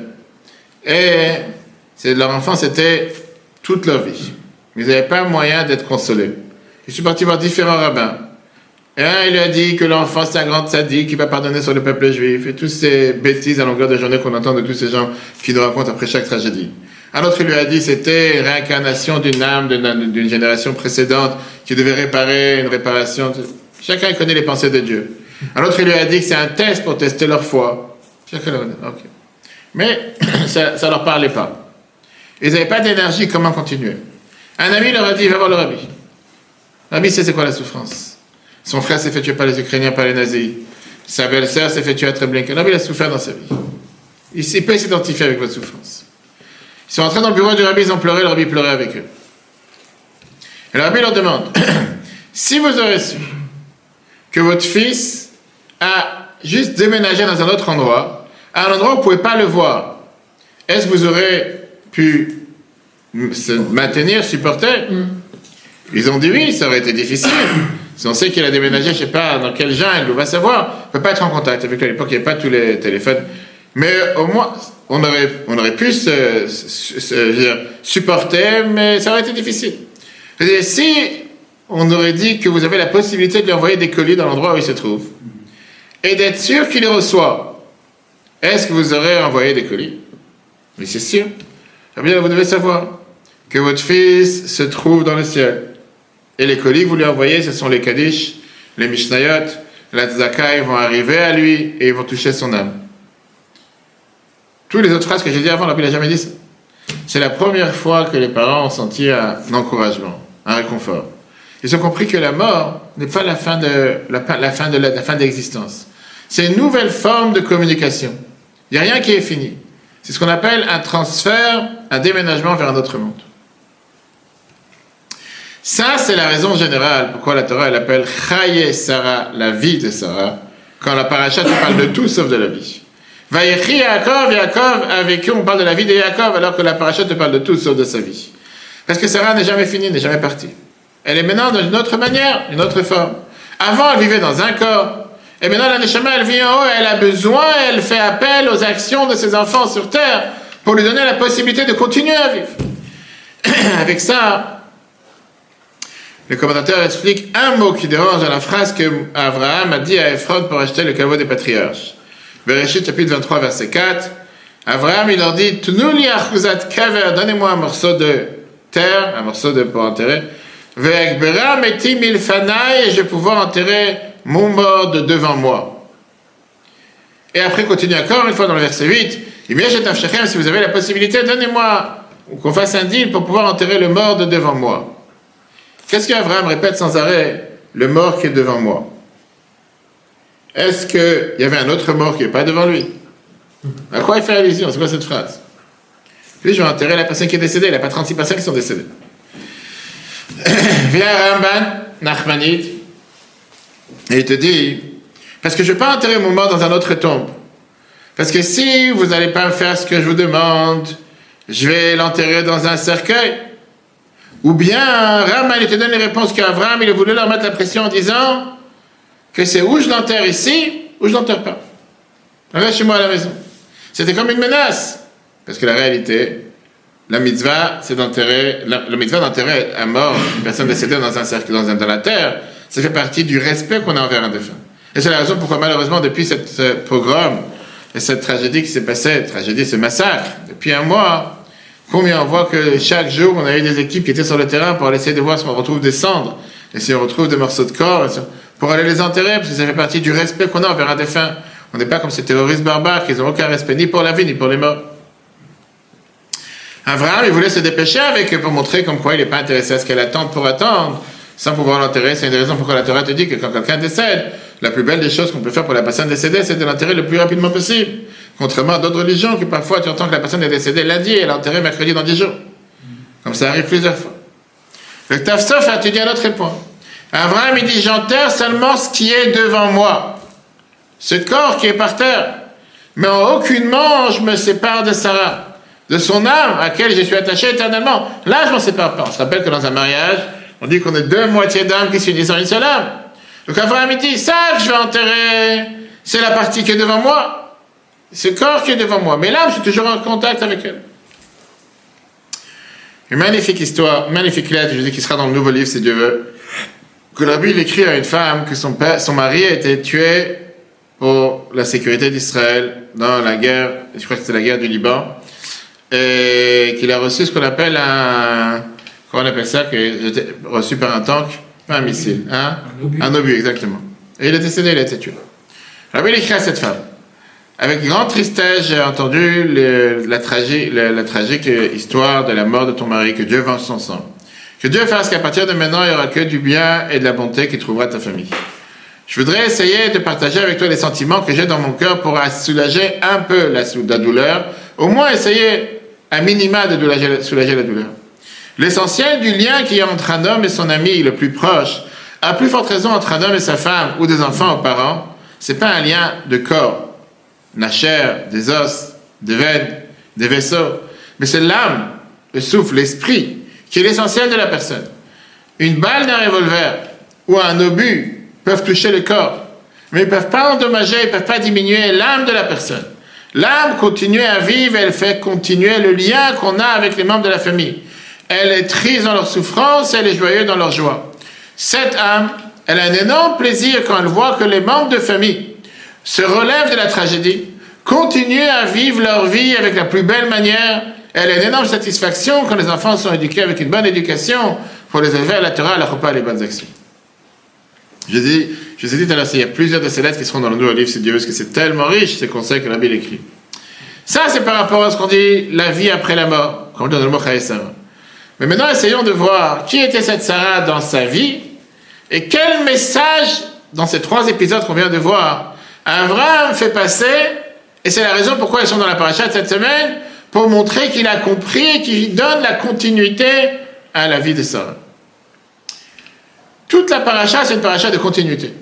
[SPEAKER 1] Et leur enfant, c'était toute leur vie. Ils n'avaient pas moyen d'être consolés. Je suis parti voir différents rabbins. Un, il lui a dit que l'enfant, c'est un grand sadique qui va pardonner sur le peuple juif, et toutes ces bêtises à longueur de journée qu'on entend de tous ces gens qui nous racontent après chaque tragédie. Un autre, il lui a dit c'était réincarnation d'une âme d'une génération précédente qui devait réparer une réparation. Chacun connaît les pensées de Dieu. Un autre, il lui a dit que c'est un test pour tester leur foi. Chacun ok. Mais *coughs* ça ne leur parlait pas. Ils n'avaient pas d'énergie, comment continuer? Un ami leur a dit, va voir le rabbi. Le rabbi sait c'est quoi la souffrance. Son frère s'est fait tuer par les Ukrainiens, par les nazis. Sa belle-sœur s'est fait tuer à Treblinka. Le rabbi a souffert dans sa vie. Il peut s'identifier avec votre souffrance. Ils sont rentrés dans le bureau du rabbi, ils ont pleuré, le rabbi pleurait avec eux. Et le rabbi leur demande, *coughs* si vous aurez su que votre fils a juste déménagé dans un autre endroit, à un endroit où vous ne pouvez pas le voir, est-ce que vous aurez pu se maintenir, supporter Ils ont dit oui, ça aurait été difficile. Si on sait qu'il a déménagé, je sais pas dans quel jungle, on va savoir, on peut pas être en contact avec lui. À l'époque, il n'y avait pas tous les téléphones. Mais au moins, on aurait, on aurait pu se, supporter, mais ça aurait été difficile. si on aurait dit que vous avez la possibilité de lui envoyer des colis dans l'endroit où il se trouve, et d'être sûr qu'il les reçoit, est-ce que vous aurez envoyé des colis? Oui, c'est sûr. Eh bien, vous devez savoir que votre fils se trouve dans le ciel. Et les colis que vous lui envoyez, ce sont les Kaddish, les Mishnayot, la Tzaka, ils vont arriver à lui et ils vont toucher son âme. Toutes les autres phrases que j'ai dit avant, la Bible n'a jamais dit ça. C'est la première fois que les parents ont senti un encouragement, un réconfort. Ils ont compris que la mort n'est pas la fin de la, fin de la fin d'existence. C'est une nouvelle forme de communication. Il n'y a rien qui est fini. C'est ce qu'on appelle un transfert, un déménagement vers un autre monde. Ça, c'est la raison générale pourquoi la Torah elle appelle Chaye Sarah, la vie de Sarah, quand la paracha parle de tout sauf de la vie. Vayechi Yaakov, Yaakov, avec eux on parle de la vie de Yaakov, alors que la paracha te parle de tout sauf de sa vie. Parce que Sarah n'est jamais finie, n'est jamais partie. Elle est maintenant dans une autre manière, une autre forme. Avant, elle vivait dans un corps. Et maintenant, la Neshama, elle vit en haut, elle a besoin, elle fait appel aux actions de ses enfants sur terre pour lui donner la possibilité de continuer à vivre. *coughs* Avec ça, le commentateur explique un mot qui dérange dans la phrase que Abraham a dit à Ephron pour acheter le caveau des patriarches. Bereshit chapitre 23, verset 4. Abraham, il leur dit, kaver, donnez-moi un morceau de terre, un morceau de pour enterrer. Et je vais pouvoir enterrer mon mort de devant moi. Et après, continue encore une fois dans le verset 8. Si vous avez la possibilité, donnez-moi, qu'on fasse un deal pour pouvoir enterrer le mort de devant moi. Qu'est-ce qu'Abraham répète sans arrêt Le mort qui est devant moi. Est-ce qu'il y avait un autre mort qui n'est pas devant lui? À quoi il fait allusion? C'est quoi cette phrase? Puis je vais enterrer la personne qui est décédée. Il n'y a pas 36 personnes qui sont décédées. *coughs* Viens Ramban, Nachmanide, et il te dit, parce que je ne vais pas enterrer mon mort dans un autre tombe. Parce que si vous n'allez pas me faire ce que je vous demande, je vais l'enterrer dans un cercueil. Ou bien, Raman, il te donne les réponses qu'Avram, il voulu leur mettre la pression en disant, que c'est où je l'enterre ici, ou je l'enterre pas. Reste chez moi à la maison. C'était comme une menace. Parce que la réalité, la mitzvah, c'est d'enterrer, la, mitzvah d'enterrer à mort une personne décédée dans un cercle, dans, un, dans la terre, ça fait partie du respect qu'on a envers un défunt. Et c'est la raison pourquoi malheureusement depuis cette, ce pogrom et cette tragédie qui s'est passée, tragédie, ce massacre, depuis un mois, combien on voit que chaque jour on a eu des équipes qui étaient sur le terrain pour essayer de voir si on retrouve des cendres et si on retrouve des morceaux de corps pour aller les enterrer, parce que ça fait partie du respect qu'on a envers un défunt. On n'est pas comme ces terroristes barbares qui n'ont aucun respect ni pour la vie ni pour les morts. Abraham, il voulait se dépêcher avec eux pour montrer comme quoi il n'est pas intéressé à ce qu'elle attende pour attendre, sans pouvoir l'enterrer. C'est une des raisons pourquoi la Torah te dit que quand quelqu'un décède, la plus belle des choses qu'on peut faire pour la personne décédée, c'est de l'enterrer le plus rapidement possible. Contrairement à d'autres religions qui parfois tu entends que la personne est décédée lundi et enterrée mercredi dans 10 jours. Comme ça arrive plusieurs fois. Le Tafsof a étudié un autre point. Abraham, il dit, j'enterre seulement ce qui est devant moi. Ce corps qui est par terre. Mais en aucunement je me sépare de Sarah, de son âme à laquelle je suis attaché éternellement. Là, je m'en sépare pas. On se rappelle que dans un mariage, on dit qu'on est deux moitiés d'âme qui s'unissent en une seule âme. Donc Abraham, il dit, ça je vais enterrer, c'est la partie qui est devant moi. Ce corps qui est devant moi. Mais l'âme, je suis toujours en contact avec elle. Une magnifique histoire, magnifique lettre, je dis qu'il sera dans le nouveau livre si Dieu veut que la Bible écrit à une femme que son, père, son mari a été tué pour la sécurité d'Israël dans la guerre, je crois que c'était la guerre du Liban, et qu'il a reçu ce qu'on appelle un, comment on appelle ça, a reçu par un tank, pas un missile, hein? un obus. Un obus, exactement. Et il est décédé, il a été tué. Bible écrit à cette femme. Avec grande tristesse, j'ai entendu la, tragique, la tragique histoire de la mort de ton mari, que Dieu venge son sang. Que Dieu fasse qu'à partir de maintenant, il n'y aura que du bien et de la bonté qui trouvera ta famille. Je voudrais essayer de partager avec toi les sentiments que j'ai dans mon cœur pour soulager un peu la, douleur, au moins essayer un minima de soulager la douleur. L'essentiel du lien qu'il y a entre un homme et son ami le plus proche, à plus forte raison entre un homme et sa femme ou des enfants aux parents, c'est pas un lien de corps, la chair, des os, des veines, des vaisseaux, mais c'est l'âme, le souffle, l'esprit qui est l'essentiel de la personne. Une balle d'un revolver ou un obus peuvent toucher le corps, mais ils ne peuvent pas endommager, ils ne peuvent pas diminuer l'âme de la personne. L'âme continue à vivre, elle fait continuer le lien qu'on a avec les membres de la famille. Elle est triste dans leur souffrance, elle est joyeuse dans leur joie. Cette âme, elle a un énorme plaisir quand elle voit que les membres de famille se relèvent de la tragédie, continuent à vivre leur vie avec la plus belle manière elle a une énorme satisfaction quand les enfants sont éduqués avec une bonne éducation pour les élever à la Torah, à la les bonnes actions. Je dis, je vous ai dit tout à l'heure, il y a plusieurs de ces lettres qui seront dans le nouveau livre, c'est Dieu, parce que c'est tellement riche, ces conseils que la Bible écrit. Ça, c'est par rapport à ce qu'on dit, la vie après la mort, comme on dit dans le mot Mais maintenant, essayons de voir qui était cette Sarah dans sa vie, et quel message, dans ces trois épisodes qu'on vient de voir, Abraham fait passer Et c'est la raison pourquoi ils sont dans la paracha cette semaine, pour montrer qu'il a compris et qu'il donne la continuité à la vie de Sarah. Toute la paracha, c'est une paracha de continuité.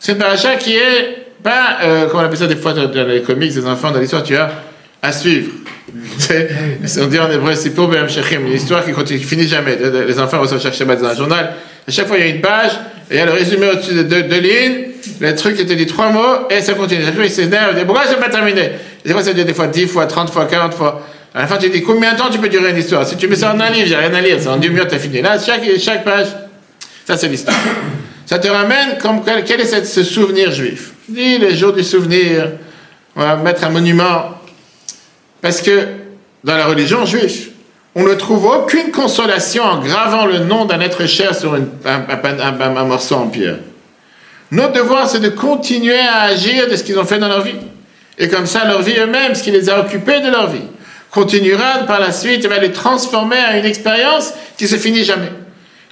[SPEAKER 1] C'est une paracha qui est pas, euh, comment on appelle ça des fois dans les comics des enfants, dans l'histoire, tu as à suivre. On dit en hébreu, c'est pour une histoire qui continue, finit jamais. Les enfants reçoivent chaque Shabbat dans un journal. À chaque fois, il y a une page, il y a le résumé au-dessus de deux, lignes, le truc qui te dit trois mots, et ça continue. Chaque fois, il s'énerve, il dit, pourquoi c'est pas terminé? Et fois, ça dure des fois 10 fois, 30 fois, 40 fois. À la fin, tu dis, combien de temps tu peux durer une histoire? Si tu mets ça en un livre, j'ai rien à lire, c'est en 10 minutes, t'as fini. Là, chaque, page, ça c'est l'histoire. Ça te ramène comme quel, est ce souvenir juif? Dis le jour du souvenir, on va mettre un monument. Parce que dans la religion juive, on ne trouve aucune consolation en gravant le nom d'un être cher sur un, morceau en pierre. Notre devoir, c'est de continuer à agir de ce qu'ils ont fait dans leur vie. Et comme ça, leur vie eux-mêmes, ce qui les a occupés de leur vie, continuera par la suite et va les transformer à une expérience qui se finit jamais.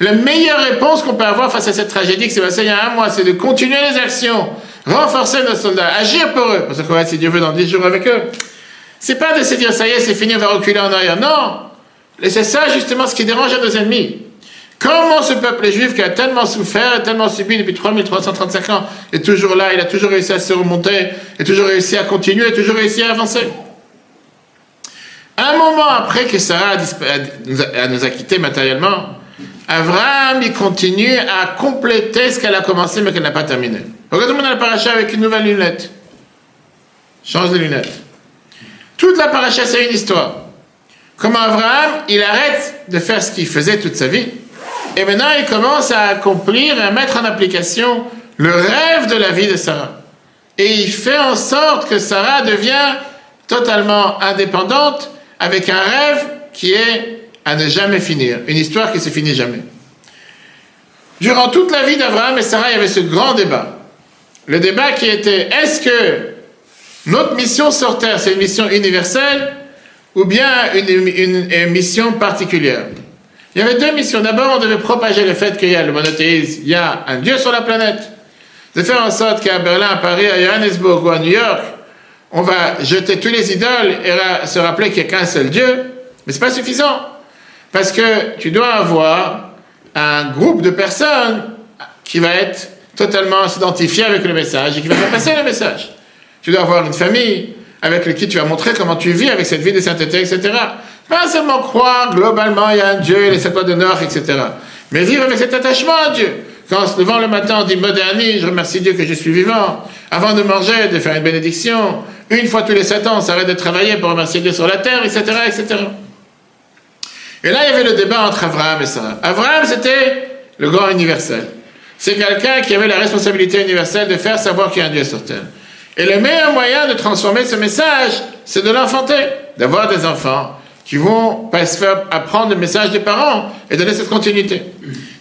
[SPEAKER 1] La meilleure réponse qu'on peut avoir face à cette tragédie qui s'est passée il y a un mois, c'est de continuer les actions, renforcer nos soldats, agir pour eux, parce va, si Dieu veut, dans 10 jours avec eux. C'est pas de se dire, ça y est, c'est fini, on va reculer en arrière. Non! Et c'est ça, justement, ce qui dérange à nos ennemis. Comment ce peuple juif qui a tellement souffert, tellement subi depuis 3335 ans, est toujours là, il a toujours réussi à se remonter, et toujours réussi à continuer, et toujours réussi à avancer? Un moment après que Sarah a, nous a- quittés matériellement, Abraham, il continue à compléter ce qu'elle a commencé mais qu'elle n'a pas terminé. Regardez-moi dans la paracha avec une nouvelle lunette? Change de lunette. Toute la paracha, c'est une histoire. Comment Abraham, il arrête de faire ce qu'il faisait toute sa vie. Et maintenant, il commence à accomplir à mettre en application le rêve de la vie de Sarah. Et il fait en sorte que Sarah devient totalement indépendante avec un rêve qui est à ne jamais finir. Une histoire qui se finit jamais. Durant toute la vie d'Abraham et Sarah, il y avait ce grand débat. Le débat qui était, est-ce que notre mission sur Terre, c'est une mission universelle ou bien une, mission particulière? Il y avait deux missions. D'abord, on devait propager le fait qu'il y a le monothéisme, il y a un Dieu sur la planète. De faire en sorte qu'à Berlin, à Paris, à Johannesburg ou à New York, on va jeter tous les idoles et se rappeler qu'il n'y a qu'un seul Dieu. Mais c'est pas suffisant. Parce que tu dois avoir un groupe de personnes qui va être totalement s'identifier avec le message et qui va faire passer le message. Tu dois avoir une famille avec qui tu vas montrer comment tu vis avec cette vie de sainteté, etc. Pas seulement croire globalement il y a un Dieu, sept lois de Nord, etc. Mais vivre avec cet attachement à Dieu. Quand en se levant le matin, on dit modernie, je remercie Dieu que je suis vivant. Avant de manger, de faire une bénédiction. Une fois tous les sept ans, on s'arrête de travailler pour remercier Dieu sur la terre, etc., etc. Et là, il y avait le débat entre Abraham et Sarah. Abraham, c'était le grand universel. C'est quelqu'un qui avait la responsabilité universelle de faire savoir qu'il y a un Dieu sur terre. Et le meilleur moyen de transformer ce message, c'est de l'enfanter, d'avoir des enfants qui vont se faire apprendre le message des parents et donner cette continuité.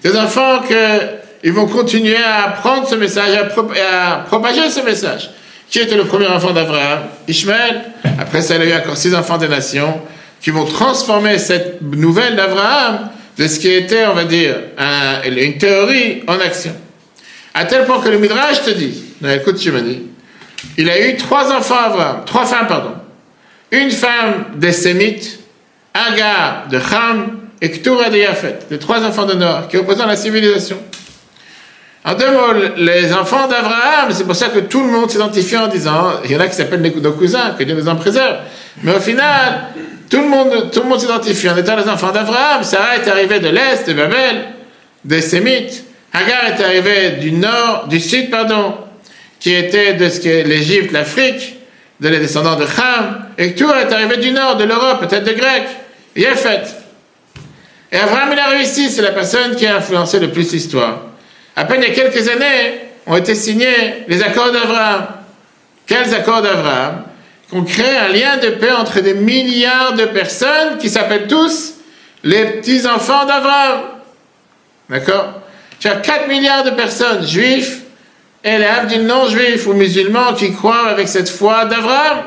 [SPEAKER 1] Des enfants que ils vont continuer à apprendre ce message, à, à propager ce message. Qui était le premier enfant d'Abraham? Ishmaël. Après ça, il a eu encore six enfants des nations qui vont transformer cette nouvelle d'Abraham de ce qui était, on va dire, un- une théorie en action. À tel point que le Midrash te dit, écoute Shimoni, il a eu trois enfants Abraham, trois femmes, pardon. Une femme des Sémites, Agar de Ham et Ktura de Yafet, les trois enfants de Noir, qui représentent la civilisation. En deux mots, les enfants d'Abraham, c'est pour ça que tout le monde s'identifie en disant, il y en a qui s'appellent nos cousins, que Dieu nous en préserve. Mais au final, tout le monde, tout le monde s'identifie en étant les enfants d'Abraham. Sarah est arrivée de l'Est, de Babel, des Sémites. Hagar est arrivée du nord, du sud, pardon, qui était de ce qu'est l'Égypte, l'Afrique, de les descendants de Ham. Et tout est arrivé du nord, de l'Europe, peut-être de Grec. Yefet. Et Abraham, il a réussi, c'est la personne qui a influencé le plus l'histoire. À peine il y a quelques années, ont été signés les accords d'Abraham. Quels accords d'Abraham? Qu'on crée un lien de paix entre des milliards de personnes qui s'appellent tous les petits-enfants d'Abraham. D'accord? Tu as 4 milliards de personnes, juifs, et les abdil non-juifs ou musulmans qui croient avec cette foi d'Abraham,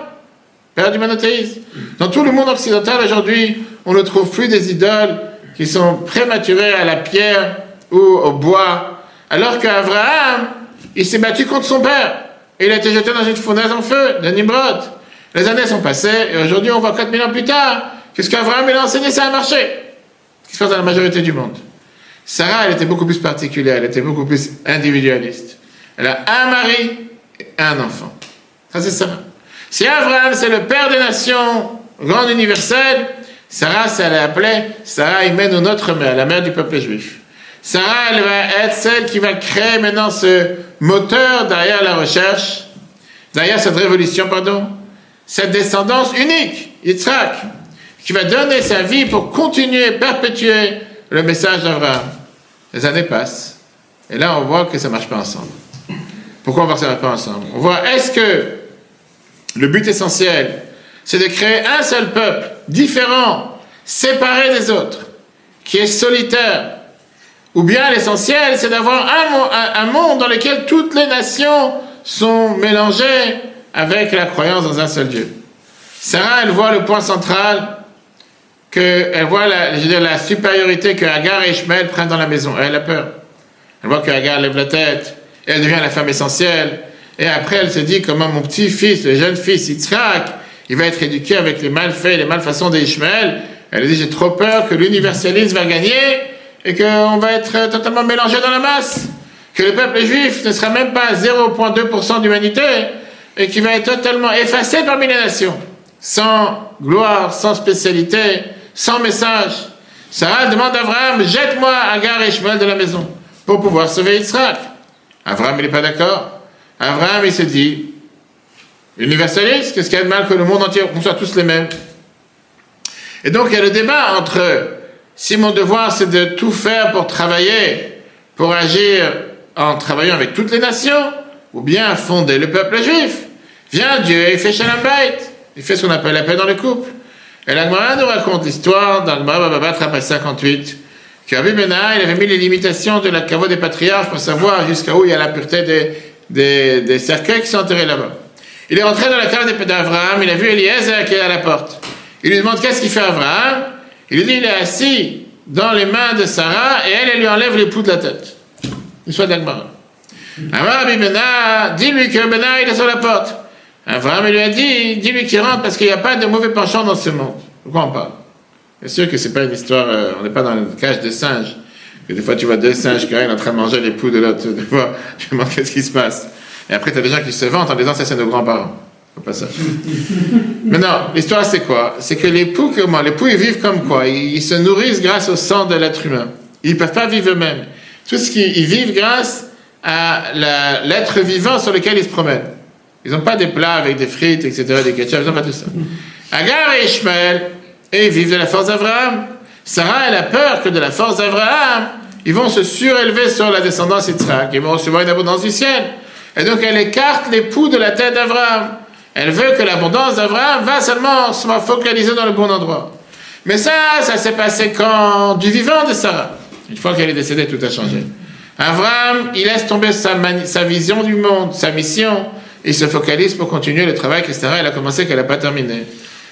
[SPEAKER 1] père du monothéisme. Dans tout le monde occidental aujourd'hui, on ne trouve plus des idoles qui sont prématurées à la pierre ou au bois, alors qu'Abraham, il s'est battu contre son père. Et il a été jeté dans une fournaise en feu, de Nimrod. Les années sont passées, et aujourd'hui, on voit 4000 ans plus tard, qu'est-ce qu'Abraham a enseigné, ça a marché. Qu'est-ce qui se passe dans la majorité du monde Sarah, elle était beaucoup plus particulière, elle était beaucoup plus individualiste. Elle a un mari et un enfant. Ça, c'est Sarah. Si Abraham, c'est le père des nations, grand universel, Sarah, ça elle appelée Sarah Imen ou notre mère, la mère du peuple juif. Sarah, elle va être celle qui va créer maintenant ce moteur derrière la recherche, derrière cette révolution, pardon, cette descendance unique, Yitzhak, qui va donner sa vie pour continuer, perpétuer le message d'Abraham. Les années passent, et là on voit que ça ne marche pas ensemble. Pourquoi on ne marche pas ensemble? On voit, est-ce que le but essentiel, c'est de créer un seul peuple, différent, séparé des autres, qui est solitaire, ou bien l'essentiel, c'est d'avoir un, monde dans lequel toutes les nations sont mélangées avec la croyance dans un seul Dieu. Sarah, elle voit le point central, que, elle voit la, la supériorité que Agar et Ishmael prennent dans la maison. Elle a peur. Elle voit que Agar lève la tête, elle devient la femme essentielle. Et après, elle se dit comment mon petit-fils, le jeune fils, Yitzhak, il va être éduqué avec les malfaits, les malfaçons d'Ishmael. Elle dit, j'ai trop peur que l'universalisme va gagner et qu'on va être totalement mélangé dans la masse. Que le peuple juif ne sera même pas 0,2% d'humanité et qui va être totalement effacé parmi les nations. Sans gloire, sans spécialité, sans message. Sarah demande à Abraham, jette-moi Agar et Ishmael de la maison pour pouvoir sauver Israël. Abraham, il n'est pas d'accord? Abraham, il se dit, universaliste, qu'est-ce qu'il y a de mal que le monde entier, on soit tous les mêmes? Et donc, il y a le débat entre si mon devoir c'est de tout faire pour travailler, pour agir en travaillant avec toutes les nations, ou bien fonder le peuple juif, vient Dieu et fait Shalom Bait, il fait ce qu'on appelle la paix dans le couple. Et la Gemara nous raconte l'histoire dans le Baba 58, que Rabbi il avait mis les limitations de la caveau des patriarches pour savoir jusqu'à où il y a la pureté des, des, cercueils qui sont enterrés là-bas. Il est rentré dans la cave d'Abraham, il a vu Eliezer qui est à la porte. Il lui demande qu'est-ce qu'il fait Abraham Il lui dit il est assis dans les mains de Sarah et elle, elle lui enlève les poux de la tête. Il soit d'Agmara. Rabbi Bena, dis-lui que Bena il est sur la porte. Abraham lui a dit, dis-lui qu'il rentre parce qu'il n'y a pas de mauvais penchant dans ce monde. Pourquoi on parle? Bien sûr que c'est pas une histoire, euh, on n'est pas dans le cage de singes. Que des fois tu vois deux singes qui sont en train de manger les poux de l'autre. *laughs* Des fois, tu te demandes qu'est-ce qui se passe. Et après, tu as des gens qui se vantent en disant ça c'est nos grands-parents. Au passage. *laughs* Mais non, l'histoire c'est quoi? C'est que les poux, comment Les poux ils vivent comme quoi? Ils, se nourrissent grâce au sang de l'être humain. Ils ne peuvent pas vivre eux-mêmes. Tout ce qu'ils vivent grâce à l'être vivant sur lequel ils se promènent. Ils n'ont pas des plats avec des frites, etc., des ketchup, ils n'ont pas tout ça. Agar et Ishmael, et ils vivent de la force d'Abraham. Sarah, elle a peur que de la force d'Abraham, ils vont se surélever sur la descendance Yitzhak, ils vont recevoir une abondance du ciel. Et donc elle écarte l'époux de la tête d'Abraham. Elle veut que l'abondance d'Abraham va seulement se focaliser dans le bon endroit. Mais ça, ça s'est passé quand Du vivant de Sarah. Une fois qu'elle est décédée, tout a changé. Abraham, il laisse tomber sa, sa vision du monde, sa mission, il se focalise pour continuer le travail que Sarah elle a commencé qu'elle n'a pas terminé.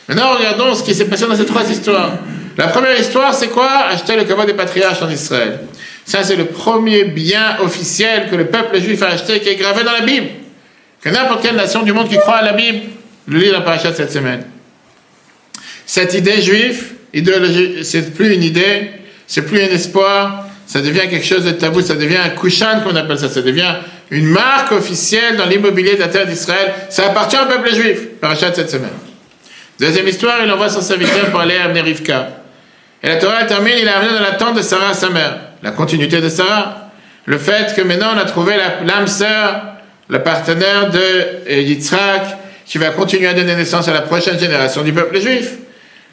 [SPEAKER 1] Maintenant, regardons ce qui s'est passé dans ces trois histoires. La première histoire, c'est quoi? Acheter le caveau des patriarches en Israël. Ça, c'est le premier bien officiel que le peuple juif a acheté, qui est gravé dans la Bible. Que n'importe quelle nation du monde qui croit à la Bible le lit dans parachat cette semaine. Cette idée juive, idéologie, c'est plus une idée, c'est plus un espoir, ça devient quelque chose de tabou, ça devient un kushan qu'on appelle ça, ça devient une marque officielle dans l'immobilier de la terre d'Israël. Ça appartient au peuple juif, parachat cette semaine. Deuxième histoire, il envoie son serviteur pour aller amener Rivka. Et la Torah termine, il a amené dans la tente de Sarah, sa mère. La continuité de Sarah. Le fait que maintenant on a trouvé l'âme sœur, le partenaire de Yitzhak, qui va continuer à donner naissance à la prochaine génération du peuple juif.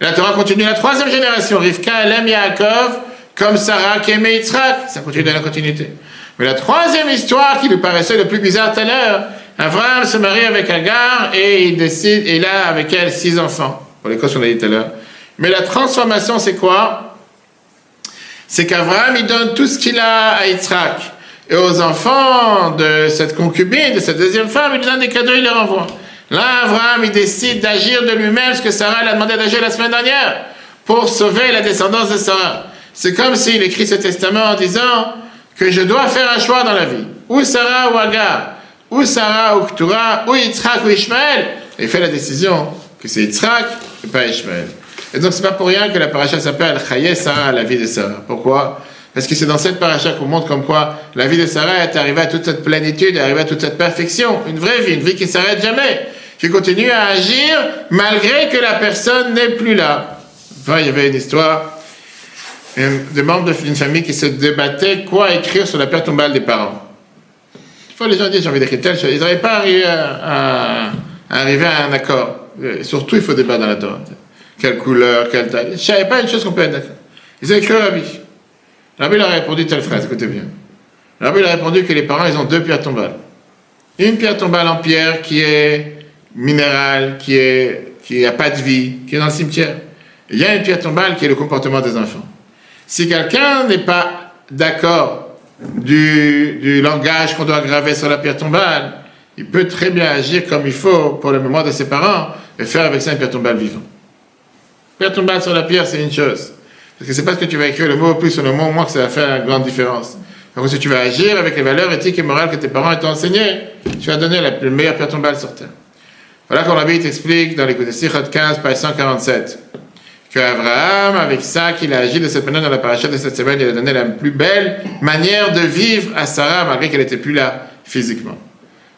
[SPEAKER 1] la Torah continue la troisième génération. Rivka, elle aime Yaakov, comme Sarah qui aimait Yitzhak. Ça continue dans la continuité. Mais la troisième histoire qui nous paraissait le plus bizarre tout à l'heure, Abraham se marie avec Agar et il décide, et a avec elle six enfants. Pour les causes qu'on a dit tout à l'heure. Mais la transformation, c'est quoi? C'est qu'Abraham, il donne tout ce qu'il a à Yitzhak. Et aux enfants de cette concubine, de cette deuxième femme, il donne des cadeaux, il les renvoie. Là, Abraham, il décide d'agir de lui-même, ce que Sarah l'a demandé d'agir la semaine dernière, pour sauver la descendance de Sarah. C'est comme s'il écrit ce testament en disant que je dois faire un choix dans la vie. Ou Sarah ou Agar. Ou Sarah, ou Ktura, ou Yitzhak, ou Ishmael. Et il fait la décision que c'est Yitzhak et pas Ishmael. Et donc c'est pas pour rien que la paracha s'appelle Chaye Sarah, la vie de Sarah. Pourquoi? Parce que c'est dans cette paracha qu'on montre comme quoi la vie de Sarah est arrivée à toute cette plénitude, est arrivée à toute cette perfection. Une vraie vie, une vie qui ne s'arrête jamais, qui continue à agir malgré que la personne n'est plus là. Enfin, il y avait une histoire des membres d'une famille qui se débattaient quoi écrire sur la pierre tombale des parents. Fois, les gens disent j'ai envie d'écrire tel Ils n'arrivaient pas à arriver à, arriver à un accord. Surtout, il faut débattre dans la Torah. Quelle couleur, quelle taille. Je ne savais pas une chose qu'on peut être d'accord. Ils ont écrit au Rabbi. Rabbi leur a répondu telle phrase, écoutez bien. Rabbi leur a répondu que les parents, ils ont deux pierres tombales. Une pierre tombale en pierre qui est minérale, qui est qui n'a pas de vie, qui est dans le cimetière. il y a une pierre tombale qui est le comportement des enfants. Si quelqu'un n'est pas d'accord du, langage qu'on doit graver sur la pierre tombale, il peut très bien agir comme il faut pour le mémoire de ses parents et faire avec ça une pierre tombale vivante. Pierre tombale sur la pierre, c'est une chose. Parce que c'est pas ce que tu vas écrire le mot plus ou le mot au moins que ça va faire une grande différence. Donc si tu vas agir avec les valeurs éthiques et morales que tes parents t'ont enseignées, tu vas donner la meilleure pierre tombale sur terre. Voilà qu'on Rabbi t'explique dans l'écoute de Sichot 15, page 147 que Abraham, avec ça, qu'il a agi de cette manière dans la paracha de cette semaine, il a donné la plus belle manière de vivre à Sarah, malgré qu'elle n'était plus là physiquement.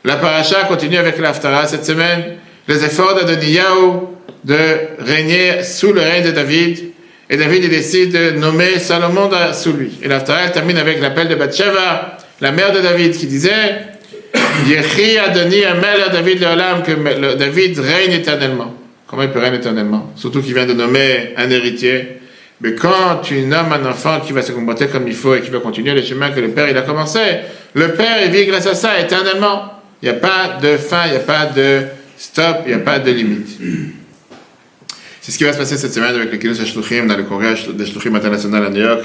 [SPEAKER 1] La paracha continue avec l'Aftara cette semaine, les efforts d'Adoniyahu de régner sous le règne de David, et David décide de nommer Salomon sous lui. Et l'Aftara termine avec l'appel de Bathsheba, la mère de David, qui disait Yechi Adoni Amel David Leolam, que David règne éternellement. Comment il peut régner éternellement? Surtout qu'il vient de nommer un héritier. Mais quand tu nommes un enfant qui va se comporter comme il faut et qui va continuer le chemin que le Père il a commencé, le Père vit grâce à ça éternellement. Il n'y a pas de fin, il n'y a pas de stop, il n'y a pas de limite. C'est ce qui va se passer cette semaine avec le Kinus Shluchim dans le congrès des Shluchim international à New York.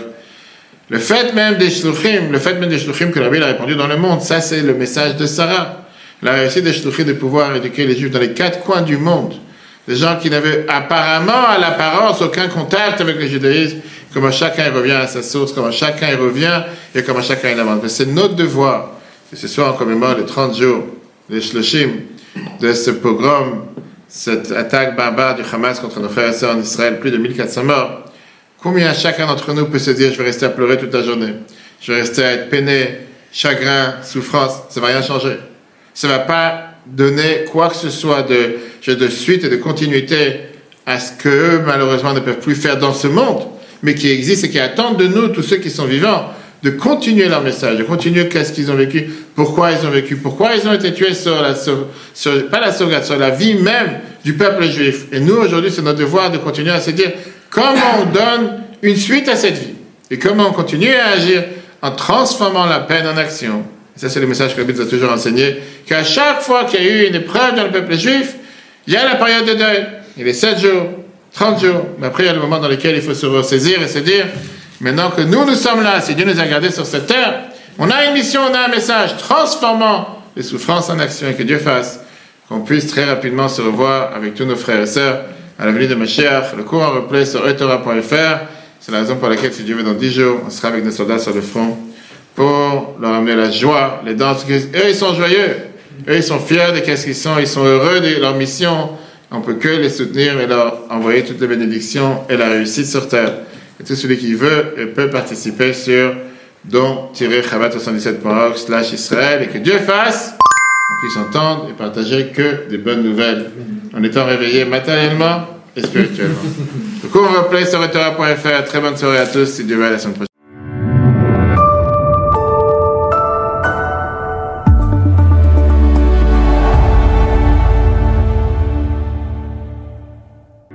[SPEAKER 1] Le fait même des Shluchim, le fait même des Shluchim que la Bible a répandu dans le monde, ça c'est le message de Sarah. La réussite des Shluchim de pouvoir éduquer les Juifs dans les quatre coins du monde des gens qui n'avaient apparemment à l'apparence aucun contact avec le judaïsme, comment chacun revient à sa source, comment chacun revient et comment chacun il avance. Mais c'est notre devoir, et ce soir on commémore les 30 jours, les shloshim, de ce pogrom, cette attaque barbare du Hamas contre nos frères et sœurs en Israël, plus de 1400 morts. Combien chacun d'entre nous peut se dire je vais rester à pleurer toute la journée, je vais rester à être peiné, chagrin, souffrance, ça va rien changer. Ça va pas donner quoi que ce soit de, de suite et de continuité à ce qu'eux, malheureusement, ne peuvent plus faire dans ce monde, mais qui existe et qui attendent de nous, tous ceux qui sont vivants, de continuer leur message, de continuer qu'est-ce qu'ils ont vécu, pourquoi ils ont vécu, pourquoi ils ont été tués sur la, sur, pas la sauvegarde, sur la vie même du peuple juif. Et nous, aujourd'hui, c'est notre devoir de continuer à se dire comment on donne une suite à cette vie et comment on continue à agir en transformant la peine en action ça c'est le message que la Bible a toujours enseigné, qu'à chaque fois qu'il y a eu une épreuve dans le peuple juif, il y a la période de deuil. Il est 7 jours, 30 jours, mais après il y a le moment dans lequel il faut se ressaisir et se dire, maintenant que nous, nous sommes là, si Dieu nous a gardés sur cette terre, on a une mission, on a un message, transformant les souffrances en action et que Dieu fasse qu'on puisse très rapidement se revoir avec tous nos frères et sœurs à la venue de Mashiach. Le cours en replay sur etora.fr. C'est la raison pour laquelle, si Dieu veut, dans 10 jours, on sera avec nos soldats sur le front pour leur amener la joie, les danses. Eux, ils sont joyeux. Eux, ils sont fiers de ce qu'ils sont. Ils sont heureux de leur mission. On peut que les soutenir et leur envoyer toutes les bénédictions et la réussite sur terre. Et tout celui qui veut peut participer sur don-chabat77.org slash Israël et que Dieu fasse qu'on puisse entendre et partager que des bonnes nouvelles en étant réveillé matériellement et spirituellement. Du coup, on replay sur Très bonne soirée à tous. Si Dieu veut, à la semaine prochaine.